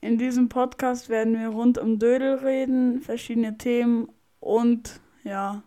In diesem Podcast werden wir rund um Dödel reden, verschiedene Themen und ja,